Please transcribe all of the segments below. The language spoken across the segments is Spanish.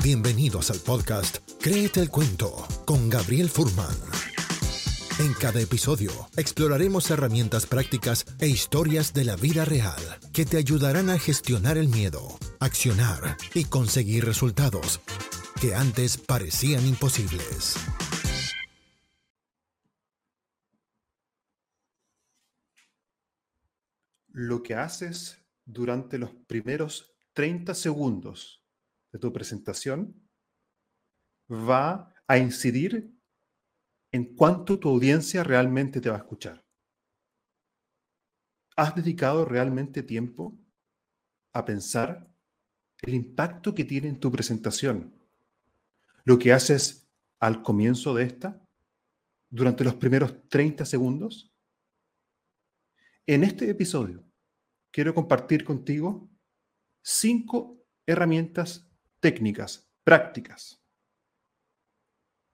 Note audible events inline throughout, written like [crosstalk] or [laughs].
Bienvenidos al podcast Créete el Cuento con Gabriel Furman. En cada episodio exploraremos herramientas prácticas e historias de la vida real que te ayudarán a gestionar el miedo, accionar y conseguir resultados que antes parecían imposibles. Lo que haces durante los primeros 30 segundos de tu presentación va a incidir en cuánto tu audiencia realmente te va a escuchar. ¿Has dedicado realmente tiempo a pensar el impacto que tiene en tu presentación? Lo que haces al comienzo de esta, durante los primeros 30 segundos. En este episodio quiero compartir contigo cinco herramientas técnicas, prácticas,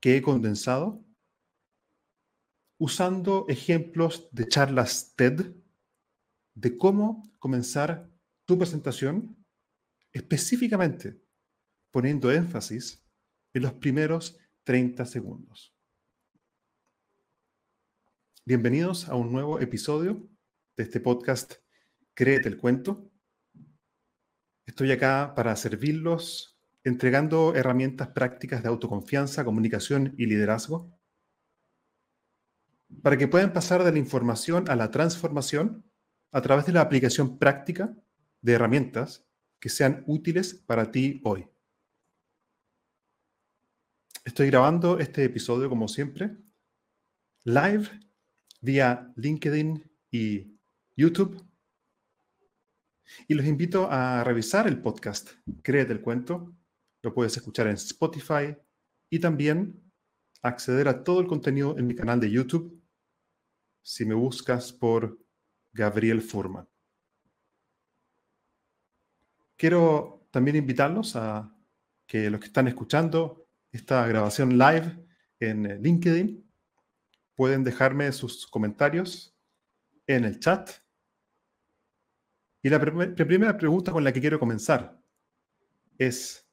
que he condensado usando ejemplos de charlas TED de cómo comenzar tu presentación específicamente poniendo énfasis en los primeros 30 segundos. Bienvenidos a un nuevo episodio de este podcast Créete el cuento. Estoy acá para servirlos entregando herramientas prácticas de autoconfianza, comunicación y liderazgo para que puedan pasar de la información a la transformación a través de la aplicación práctica de herramientas que sean útiles para ti hoy. Estoy grabando este episodio, como siempre, live vía LinkedIn y YouTube. Y los invito a revisar el podcast Créete el Cuento. Lo puedes escuchar en Spotify y también acceder a todo el contenido en mi canal de YouTube si me buscas por Gabriel Furman. Quiero también invitarlos a que los que están escuchando esta grabación live en LinkedIn pueden dejarme sus comentarios en el chat. Y la, primera pregunta con la que quiero comenzar es,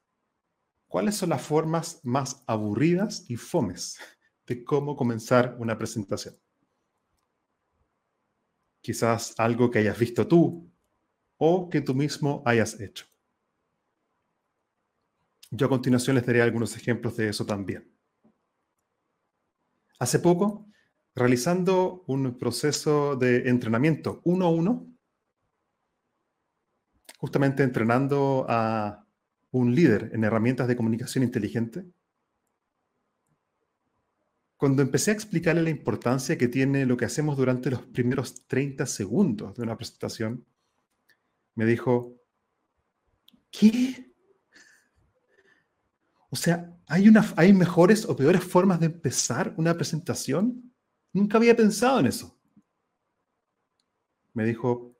¿cuáles son las formas más aburridas y fomes de cómo comenzar una presentación? quizás algo que hayas visto tú o que tú mismo hayas hecho. Yo a continuación les daré algunos ejemplos de eso también. Hace poco, realizando un proceso de entrenamiento uno a uno, justamente entrenando a un líder en herramientas de comunicación inteligente, cuando empecé a explicarle la importancia que tiene lo que hacemos durante los primeros 30 segundos de una presentación, me dijo, ¿qué? O sea, ¿hay, una, ¿hay mejores o peores formas de empezar una presentación? Nunca había pensado en eso. Me dijo,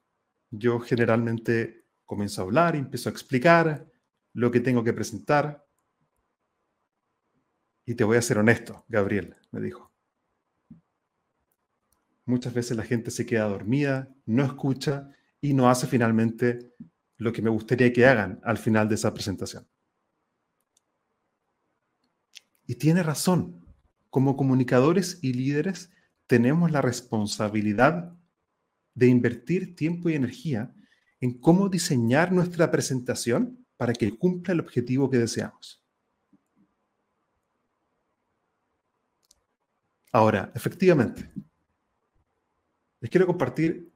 yo generalmente comienzo a hablar empiezo a explicar lo que tengo que presentar. Y te voy a ser honesto, Gabriel, me dijo. Muchas veces la gente se queda dormida, no escucha y no hace finalmente lo que me gustaría que hagan al final de esa presentación. Y tiene razón. Como comunicadores y líderes tenemos la responsabilidad de invertir tiempo y energía en cómo diseñar nuestra presentación para que cumpla el objetivo que deseamos. Ahora, efectivamente, les quiero compartir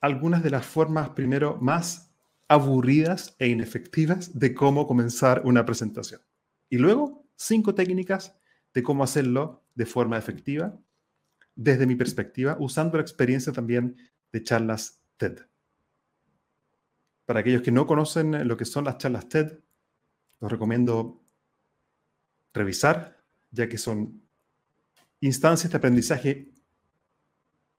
algunas de las formas, primero, más aburridas e inefectivas de cómo comenzar una presentación. Y luego, cinco técnicas de cómo hacerlo de forma efectiva, desde mi perspectiva, usando la experiencia también de charlas TED. Para aquellos que no conocen lo que son las charlas TED, los recomiendo revisar, ya que son instancias de aprendizaje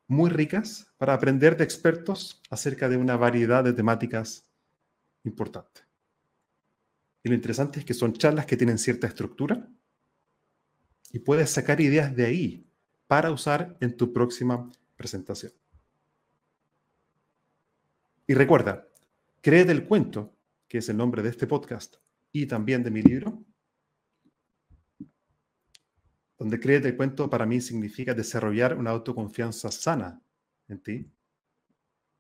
muy ricas para aprender de expertos acerca de una variedad de temáticas importantes. Y lo interesante es que son charlas que tienen cierta estructura y puedes sacar ideas de ahí para usar en tu próxima presentación. Y recuerda, Cree del Cuento, que es el nombre de este podcast, y también de mi libro, donde créete el cuento para mí significa desarrollar una autoconfianza sana en ti,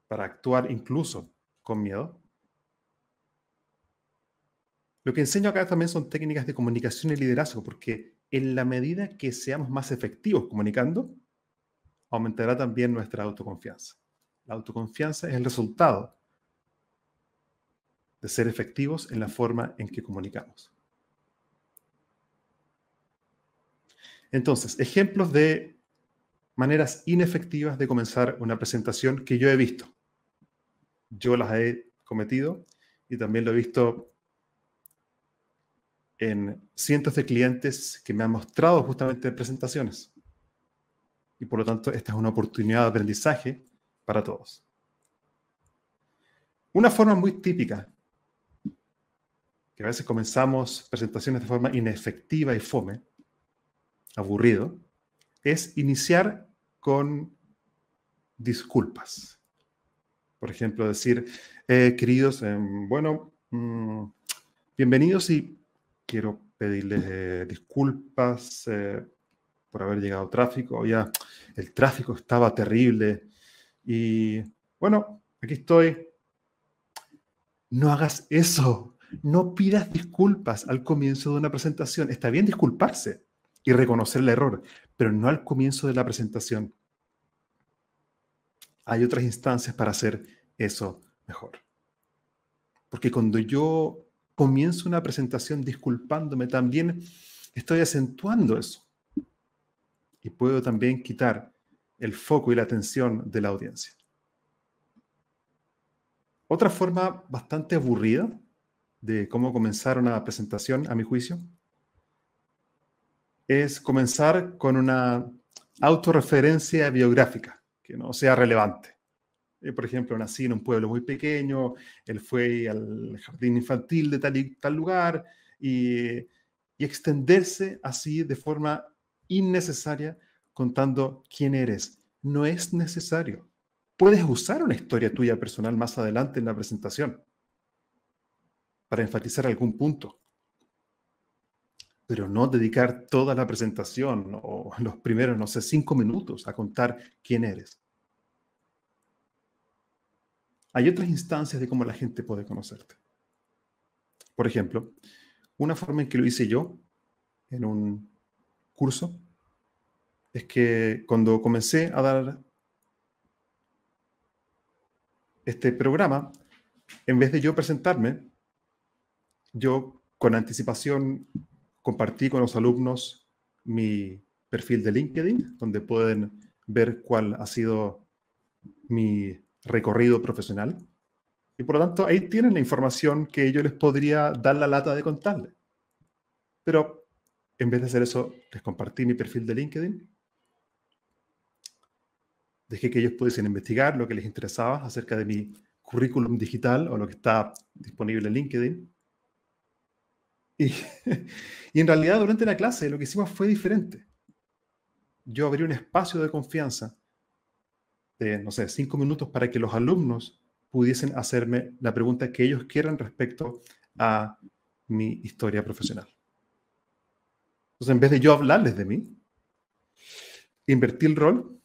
para actuar incluso con miedo. Lo que enseño acá también son técnicas de comunicación y liderazgo, porque en la medida que seamos más efectivos comunicando, aumentará también nuestra autoconfianza. La autoconfianza es el resultado de ser efectivos en la forma en que comunicamos. Entonces, ejemplos de maneras inefectivas de comenzar una presentación que yo he visto. Yo las he cometido y también lo he visto en cientos de clientes que me han mostrado justamente presentaciones. Y por lo tanto, esta es una oportunidad de aprendizaje para todos. Una forma muy típica, que a veces comenzamos presentaciones de forma inefectiva y fome, aburrido, es iniciar con disculpas. Por ejemplo, decir, eh, queridos, em, bueno, mm, bienvenidos y quiero pedirles eh, disculpas eh, por haber llegado tráfico. Ya el tráfico estaba terrible. Y bueno, aquí estoy. No hagas eso. No pidas disculpas al comienzo de una presentación. Está bien disculparse y reconocer el error, pero no al comienzo de la presentación. Hay otras instancias para hacer eso mejor. Porque cuando yo comienzo una presentación disculpándome, también estoy acentuando eso. Y puedo también quitar el foco y la atención de la audiencia. Otra forma bastante aburrida de cómo comenzar una presentación, a mi juicio, es comenzar con una autorreferencia biográfica que no sea relevante. Eh, por ejemplo, nací en un pueblo muy pequeño, él fue al jardín infantil de tal y tal lugar, y, y extenderse así de forma innecesaria contando quién eres. No es necesario. Puedes usar una historia tuya personal más adelante en la presentación para enfatizar algún punto, pero no dedicar toda la presentación o [laughs] los primeros, no sé, cinco minutos a contar quién eres. Hay otras instancias de cómo la gente puede conocerte. Por ejemplo, una forma en que lo hice yo en un curso es que cuando comencé a dar este programa, en vez de yo presentarme, yo con anticipación compartí con los alumnos mi perfil de LinkedIn, donde pueden ver cuál ha sido mi recorrido profesional. Y por lo tanto, ahí tienen la información que yo les podría dar la lata de contarles. Pero en vez de hacer eso, les compartí mi perfil de LinkedIn. Dejé que ellos pudiesen investigar lo que les interesaba acerca de mi currículum digital o lo que está disponible en LinkedIn. [laughs] Y, en realidad durante la clase lo que hicimos fue diferente. Yo abrí un espacio de confianza de, no sé, cinco minutos para que los alumnos pudiesen hacerme la pregunta que ellos quieran respecto a mi historia profesional. Entonces, en vez de yo hablarles de mí, invertí el rol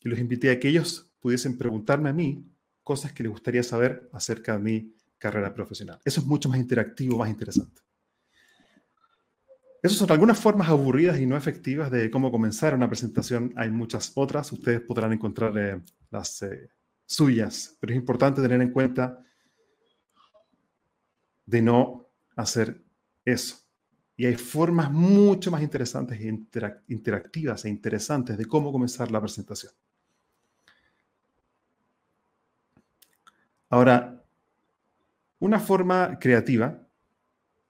y los invité a que ellos pudiesen preguntarme a mí cosas que les gustaría saber acerca de mi carrera profesional. Eso es mucho más interactivo, más interesante. Esas son algunas formas aburridas y no efectivas de cómo comenzar una presentación. Hay muchas otras, ustedes podrán encontrar eh, las eh, suyas, pero es importante tener en cuenta de no hacer eso. Y hay formas mucho más interesantes e interactivas e interesantes de cómo comenzar la presentación. Ahora, una forma creativa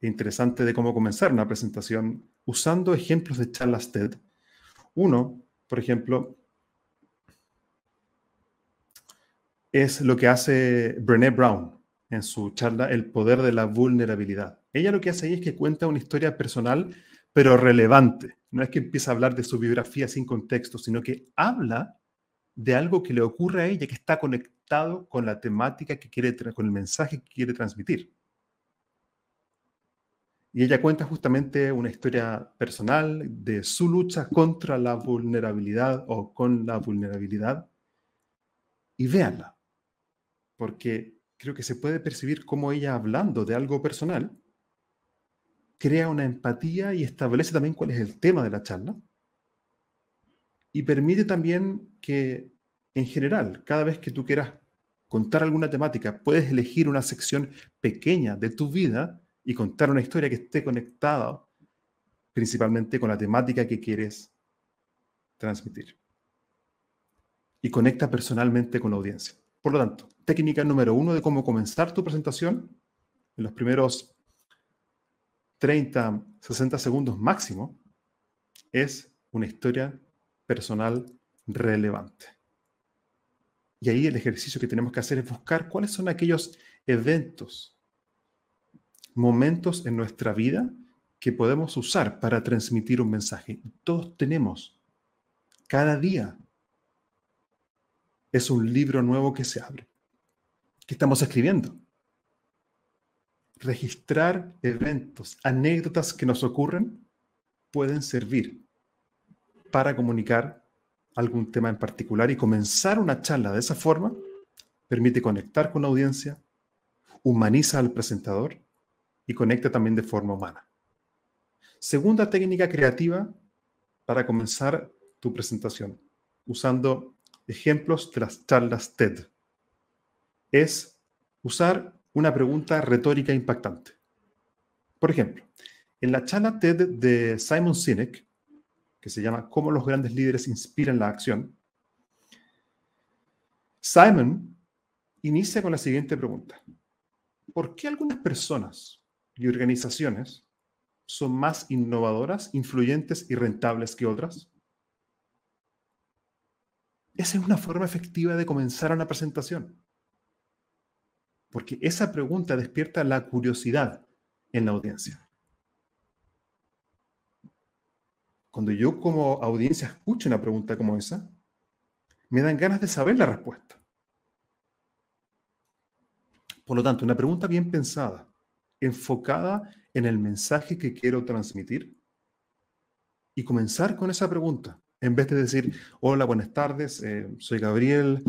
interesante de cómo comenzar una presentación usando ejemplos de charlas TED. Uno, por ejemplo, es lo que hace Brené Brown en su charla El poder de la vulnerabilidad. Ella lo que hace ahí es que cuenta una historia personal, pero relevante. No es que empieza a hablar de su biografía sin contexto, sino que habla de algo que le ocurre a ella que está conectado con la temática que quiere, con el mensaje que quiere transmitir. Y ella cuenta justamente una historia personal de su lucha contra la vulnerabilidad o con la vulnerabilidad. Y véanla, porque creo que se puede percibir cómo ella hablando de algo personal crea una empatía y establece también cuál es el tema de la charla. Y permite también que, en general, cada vez que tú quieras contar alguna temática, puedes elegir una sección pequeña de tu vida y contar una historia que esté conectada principalmente con la temática que quieres transmitir. Y conecta personalmente con la audiencia. Por lo tanto, técnica número uno de cómo comenzar tu presentación en los primeros 30, 60 segundos máximo es una historia personal relevante. Y ahí el ejercicio que tenemos que hacer es buscar cuáles son aquellos eventos, momentos en nuestra vida que podemos usar para transmitir un mensaje. Todos tenemos, cada día, es un libro nuevo que se abre, que estamos escribiendo registrar eventos, anécdotas que nos ocurren, pueden servir para comunicar algún tema en particular y comenzar una charla de esa forma permite conectar con la audiencia, humaniza al presentador y conecta también de forma humana. Segunda técnica creativa para comenzar tu presentación, usando ejemplos de las charlas TED, es usar una pregunta retórica impactante. Por ejemplo, en la charla TED de Simon Sinek, que se llama Cómo los grandes líderes inspiran la acción, Simon inicia con la siguiente pregunta. ¿Por qué algunas personas y organizaciones son más innovadoras, influyentes y rentables que otras? Esa es una forma efectiva de comenzar una presentación porque esa pregunta despierta la curiosidad en la audiencia. Cuando yo como audiencia escucho una pregunta como esa, me dan ganas de saber la respuesta. Por lo tanto, una pregunta bien pensada, enfocada en el mensaje que quiero transmitir y comenzar con esa pregunta, en vez de decir, hola, buenas tardes, eh, soy Gabriel,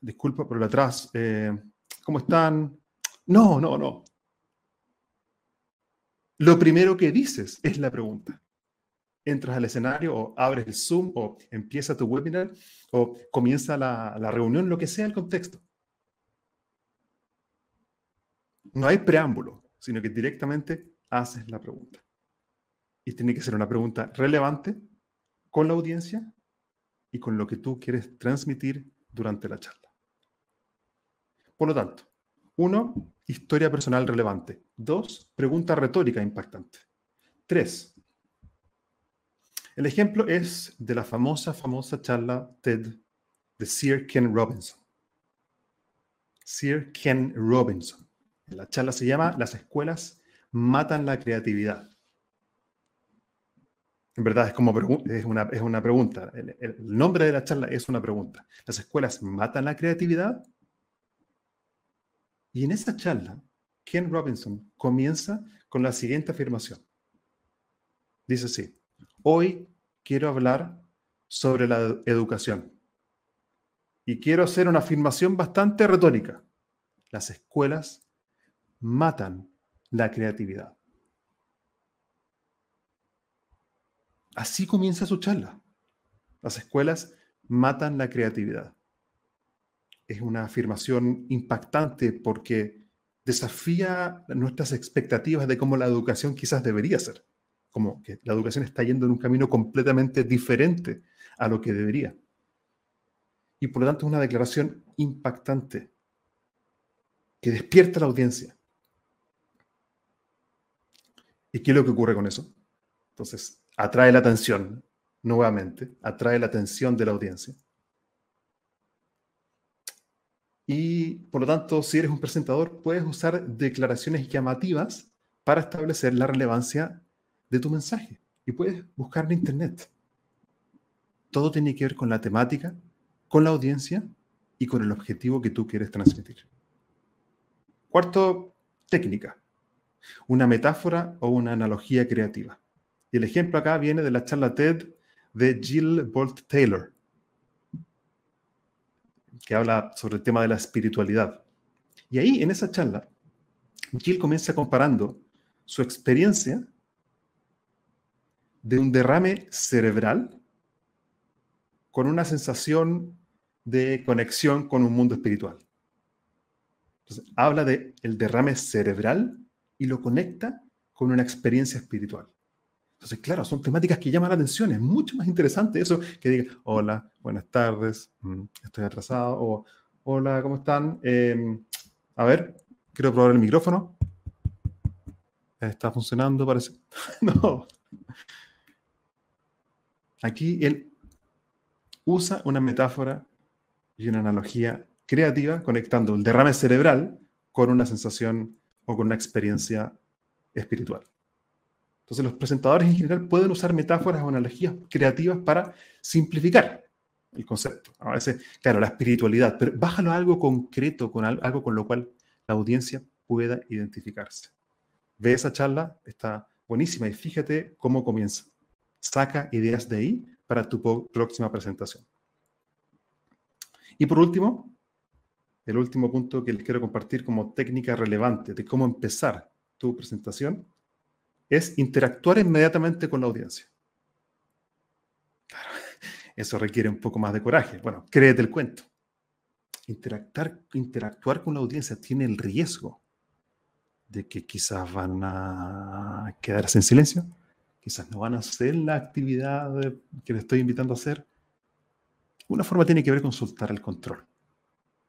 disculpa por el atrás, eh, ¿Cómo están? No, no, no. Lo primero que dices es la pregunta. Entras al escenario o abres el Zoom o empieza tu webinar o comienza la, la reunión, lo que sea el contexto. No hay preámbulo, sino que directamente haces la pregunta. Y tiene que ser una pregunta relevante con la audiencia y con lo que tú quieres transmitir durante la charla. Por lo tanto, uno, historia personal relevante. Dos, pregunta retórica impactante. Tres, el ejemplo es de la famosa, famosa charla TED de Sir Ken Robinson. Sir Ken Robinson. La charla se llama Las escuelas matan la creatividad. En verdad es como es una, es una pregunta. el nombre de la charla es una pregunta. ¿Las escuelas matan la creatividad? Y en esa charla, Ken Robinson comienza con la siguiente afirmación. Dice así, hoy quiero hablar sobre la educación. Y quiero hacer una afirmación bastante retórica. Las escuelas matan la creatividad. Así comienza su charla. Las escuelas matan la creatividad es una afirmación impactante porque desafía nuestras expectativas de cómo la educación quizás debería ser, como que la educación está yendo en un camino completamente diferente a lo que debería. Y por lo tanto es una declaración impactante que despierta la audiencia. ¿Y qué es lo que ocurre con eso? Entonces, atrae la atención nuevamente, atrae la atención de la audiencia. Y por lo tanto, si eres un presentador, puedes usar declaraciones llamativas para establecer la relevancia de tu mensaje. Y puedes buscar en Internet. Todo tiene que ver con la temática, con la audiencia y con el objetivo que tú quieres transmitir. Cuarto, técnica. Una metáfora o una analogía creativa. Y el ejemplo acá viene de la charla TED de Jill Bolt Taylor, que habla sobre el tema de la espiritualidad. Y ahí, en esa charla, Jill comienza comparando su experiencia de un derrame cerebral con una sensación de conexión con un mundo espiritual. Entonces, habla de el derrame cerebral y lo conecta con una experiencia espiritual. Entonces, claro, son temáticas que llaman la atención. Es mucho más interesante eso que diga, hola, buenas tardes, mm, estoy atrasado, o hola, ¿cómo están? Em, a ver, quiero probar el micrófono. Está funcionando, parece. [laughs] no. Aquí él usa una metáfora y una analogía creativa conectando el derrame cerebral con una sensación o con una experiencia espiritual. Entonces los presentadores en general pueden usar metáforas o analogías creativas para simplificar el concepto. A veces, claro, la espiritualidad, pero bájalo a algo concreto, con algo con lo cual la audiencia pueda identificarse. Ve esa charla, está buenísima y fíjate cómo comienza. Saca ideas de ahí para tu próxima presentación. Y por último, el último punto que les quiero compartir como técnica relevante de cómo empezar tu presentación es interactuar inmediatamente con la audiencia. Claro, eso requiere un poco más de coraje. Bueno, créete el cuento. Interactuar, con la audiencia tiene el riesgo de que quizás van a quedarse en silencio, quizás no van a hacer la actividad que les estoy invitando a hacer. Una forma tiene que ver con soltar el control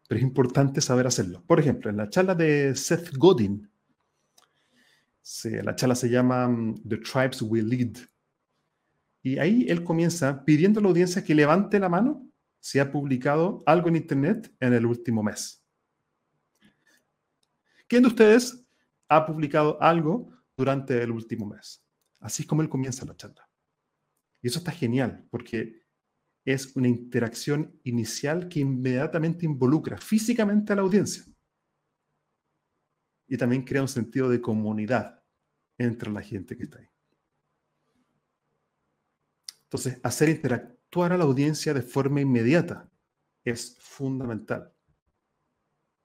pero es importante saber hacerlo. Por ejemplo, en la charla de Seth Godin, la charla se llama mm, The Tribes Will Lead. Y ahí él comienza pidiendo a la audiencia que levante la mano si ha publicado algo en Internet en el último mes. ¿Quién de ustedes ha publicado algo durante el último mes? Así es como él comienza la charla. Y eso está genial, porque es una interacción inicial que inmediatamente involucra físicamente a la audiencia. Y también crea un sentido de comunidad entre la gente que está ahí. Entonces, hacer interactuar a la audiencia de forma inmediata es fundamental.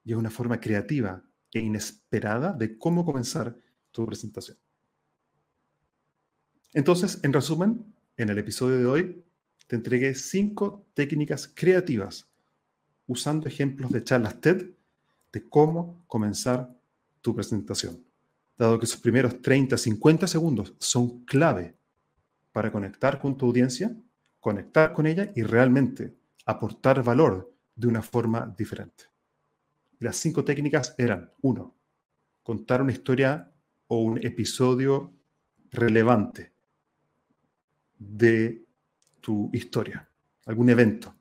Y es una forma creativa e inesperada de cómo comenzar tu presentación. Entonces, en resumen, en el episodio de hoy te entregué cinco técnicas creativas usando ejemplos de charlas TED de cómo comenzar tu presentación, dado que sus primeros 30, 50 segundos son clave para conectar con tu audiencia, conectar con ella y realmente aportar valor de una forma diferente. Las cinco técnicas eran, uno, contar una historia o un episodio relevante de tu historia, algún evento.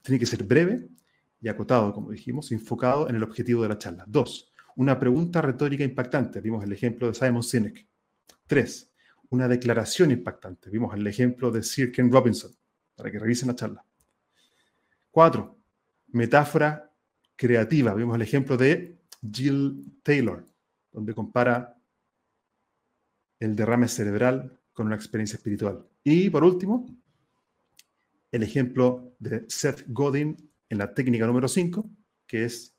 Tiene que ser breve y acotado, como dijimos, enfocado en el objetivo de la charla. Dos, una pregunta retórica impactante. Vimos el ejemplo de Simon Sinek. Tres, una declaración impactante. Vimos el ejemplo de Sir Ken Robinson, para que revisen la charla. Cuatro, metáfora creativa. Vimos el ejemplo de Jill Taylor, donde compara el derrame cerebral con una experiencia espiritual. Y por último, el ejemplo de Seth Godin en la técnica número 5, que es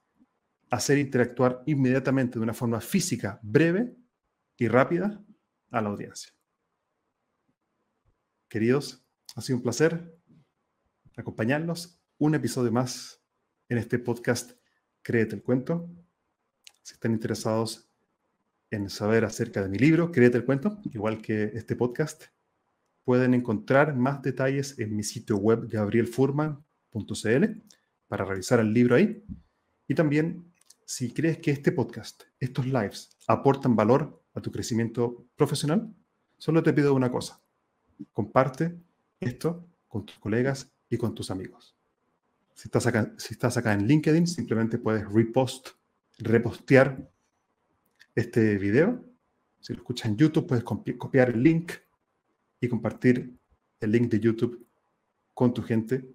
hacer interactuar inmediatamente de una forma física, breve y rápida a la audiencia. Queridos, ha sido un placer acompañarlos un episodio más en este podcast Créete el Cuento. Si están interesados en saber acerca de mi libro, Créete el Cuento, igual que este podcast, pueden encontrar más detalles en mi sitio web gabrielfurman.cl para revisar el libro ahí. Y también, si crees que este podcast, estos lives, aportan valor a tu crecimiento profesional, solo te pido una cosa. Comparte esto con tus colegas y con tus amigos. Si estás acá, si estás acá en LinkedIn, simplemente puedes repost, repostear este video. Si lo escuchas en YouTube, puedes copiar el link y compartir el link de YouTube con tu gente.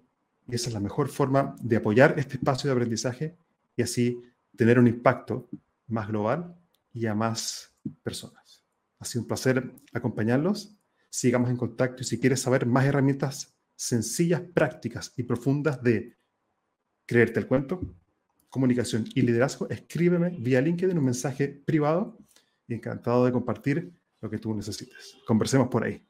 Esa es la mejor forma de apoyar este espacio de aprendizaje y así tener un impacto más global y a más personas. Ha sido un placer acompañarlos. Sigamos en contacto y si quieres saber más herramientas sencillas, prácticas y profundas de creerte el cuento, comunicación y liderazgo, escríbeme vía LinkedIn un mensaje privado y encantado de compartir lo que tú necesites. Conversemos por ahí.